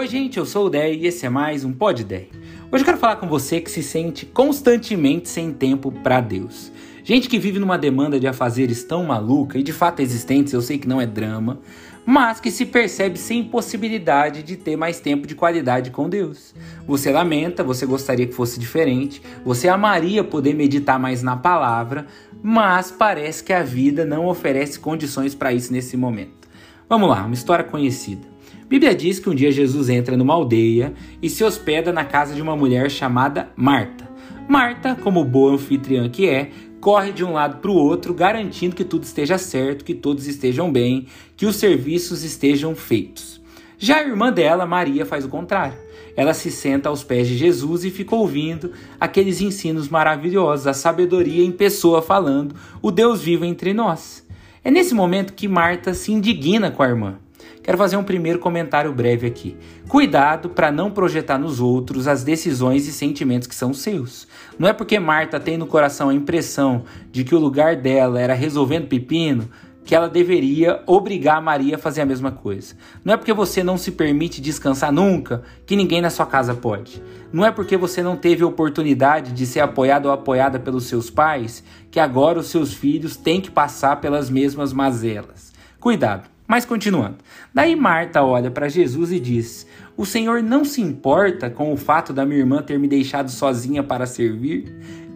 Oi, gente, eu sou o Dé e esse é mais um Pod Dé. Hoje eu quero falar com você que se sente constantemente sem tempo para Deus. Gente que vive numa demanda de afazeres tão maluca e de fato existentes, eu sei que não é drama, mas que se percebe sem possibilidade de ter mais tempo de qualidade com Deus. Você lamenta, você gostaria que fosse diferente, você amaria poder meditar mais na palavra, mas parece que a vida não oferece condições para isso nesse momento. Vamos lá, uma história conhecida. Bíblia diz que um dia Jesus entra numa aldeia e se hospeda na casa de uma mulher chamada Marta. Marta, como boa anfitriã que é, corre de um lado para o outro, garantindo que tudo esteja certo, que todos estejam bem, que os serviços estejam feitos. Já a irmã dela, Maria, faz o contrário. Ela se senta aos pés de Jesus e fica ouvindo aqueles ensinos maravilhosos, a sabedoria em pessoa falando, o Deus vivo entre nós. É nesse momento que Marta se indigna com a irmã. Quero fazer um primeiro comentário breve aqui. Cuidado para não projetar nos outros as decisões e sentimentos que são seus. Não é porque Marta tem no coração a impressão de que o lugar dela era resolvendo pepino que ela deveria obrigar Maria a fazer a mesma coisa. Não é porque você não se permite descansar nunca que ninguém na sua casa pode. Não é porque você não teve oportunidade de ser apoiado ou apoiada pelos seus pais que agora os seus filhos têm que passar pelas mesmas mazelas. Cuidado. Mas continuando. Daí Marta olha para Jesus e diz: O Senhor não se importa com o fato da minha irmã ter me deixado sozinha para servir?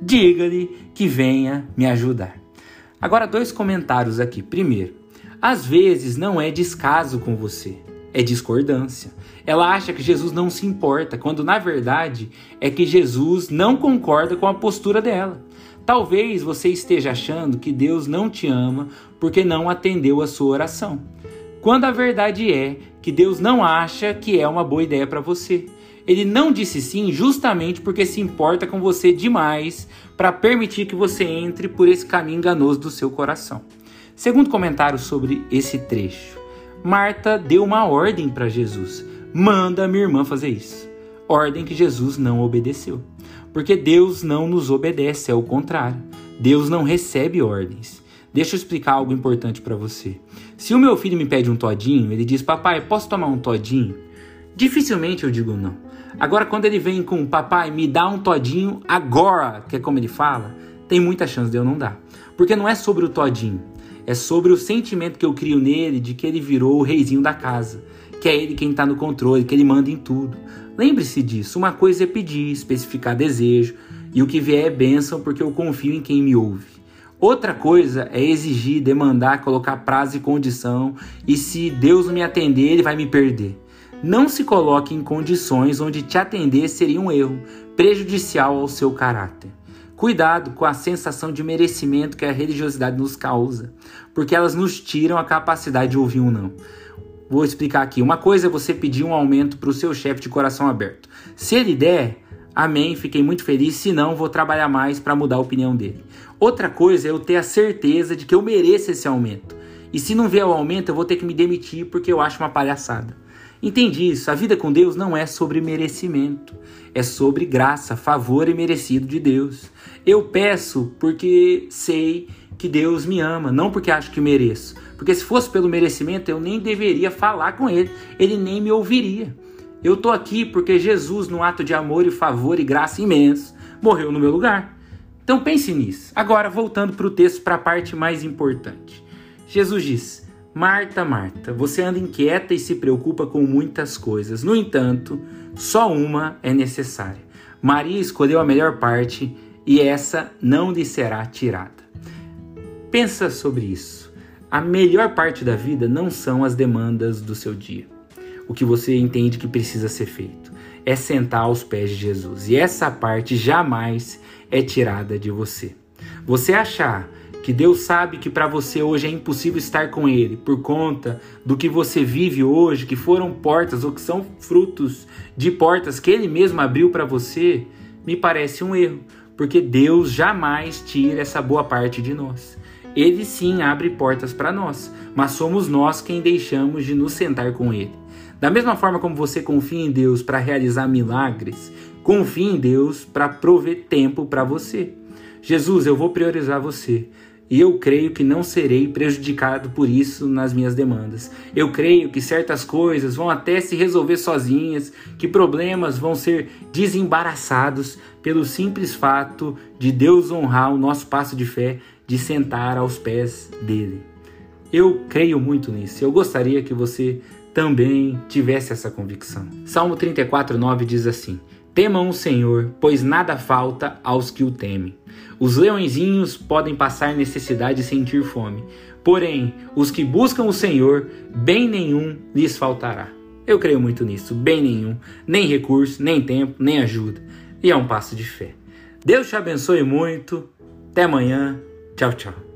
Diga-lhe que venha me ajudar. Agora, dois comentários aqui. Primeiro, às vezes não é descaso com você, é discordância. Ela acha que Jesus não se importa, quando na verdade é que Jesus não concorda com a postura dela. Talvez você esteja achando que Deus não te ama porque não atendeu a sua oração. Quando a verdade é que Deus não acha que é uma boa ideia para você. Ele não disse sim justamente porque se importa com você demais para permitir que você entre por esse caminho enganoso do seu coração. Segundo comentário sobre esse trecho. Marta deu uma ordem para Jesus: manda minha irmã fazer isso. Ordem que Jesus não obedeceu. Porque Deus não nos obedece, é o contrário. Deus não recebe ordens. Deixa eu explicar algo importante para você. Se o meu filho me pede um todinho, ele diz: Papai, posso tomar um todinho? Dificilmente eu digo não. Agora, quando ele vem com papai, me dá um todinho agora, que é como ele fala, tem muita chance de eu não dar. Porque não é sobre o todinho, é sobre o sentimento que eu crio nele de que ele virou o reizinho da casa, que é ele quem está no controle, que ele manda em tudo. Lembre-se disso: uma coisa é pedir, especificar desejo, e o que vier é bênção porque eu confio em quem me ouve. Outra coisa é exigir, demandar, colocar prazo e condição, e se Deus não me atender, ele vai me perder. Não se coloque em condições onde te atender seria um erro, prejudicial ao seu caráter. Cuidado com a sensação de merecimento que a religiosidade nos causa, porque elas nos tiram a capacidade de ouvir um não. Vou explicar aqui. Uma coisa é você pedir um aumento para o seu chefe de coração aberto. Se ele der, amém, fiquei muito feliz. Se não, vou trabalhar mais para mudar a opinião dele. Outra coisa é eu ter a certeza de que eu mereço esse aumento. E se não vier o aumento, eu vou ter que me demitir porque eu acho uma palhaçada. Entendi isso. A vida com Deus não é sobre merecimento, é sobre graça, favor e merecido de Deus. Eu peço porque sei que Deus me ama, não porque acho que mereço. Porque se fosse pelo merecimento, eu nem deveria falar com ele, ele nem me ouviria. Eu tô aqui porque Jesus, num ato de amor e favor e graça imenso, morreu no meu lugar. Então pense nisso. Agora, voltando para o texto, para a parte mais importante. Jesus diz: Marta, Marta, você anda inquieta e se preocupa com muitas coisas. No entanto, só uma é necessária. Maria escolheu a melhor parte e essa não lhe será tirada. Pensa sobre isso. A melhor parte da vida não são as demandas do seu dia. O que você entende que precisa ser feito é sentar aos pés de Jesus. E essa parte jamais é tirada de você. Você achar que Deus sabe que para você hoje é impossível estar com Ele por conta do que você vive hoje, que foram portas ou que são frutos de portas que Ele mesmo abriu para você, me parece um erro, porque Deus jamais tira essa boa parte de nós. Ele sim abre portas para nós, mas somos nós quem deixamos de nos sentar com Ele. Da mesma forma como você confia em Deus para realizar milagres, confie em Deus para prover tempo para você. Jesus, eu vou priorizar você. E eu creio que não serei prejudicado por isso nas minhas demandas. Eu creio que certas coisas vão até se resolver sozinhas, que problemas vão ser desembaraçados pelo simples fato de Deus honrar o nosso passo de fé de sentar aos pés dele. Eu creio muito nisso. Eu gostaria que você também tivesse essa convicção. Salmo 34, 9 diz assim: Temam o Senhor, pois nada falta aos que o temem. Os leõezinhos podem passar necessidade e sentir fome, porém, os que buscam o Senhor, bem nenhum lhes faltará. Eu creio muito nisso, bem nenhum, nem recurso, nem tempo, nem ajuda. E é um passo de fé. Deus te abençoe muito. Até amanhã. Tchau, tchau.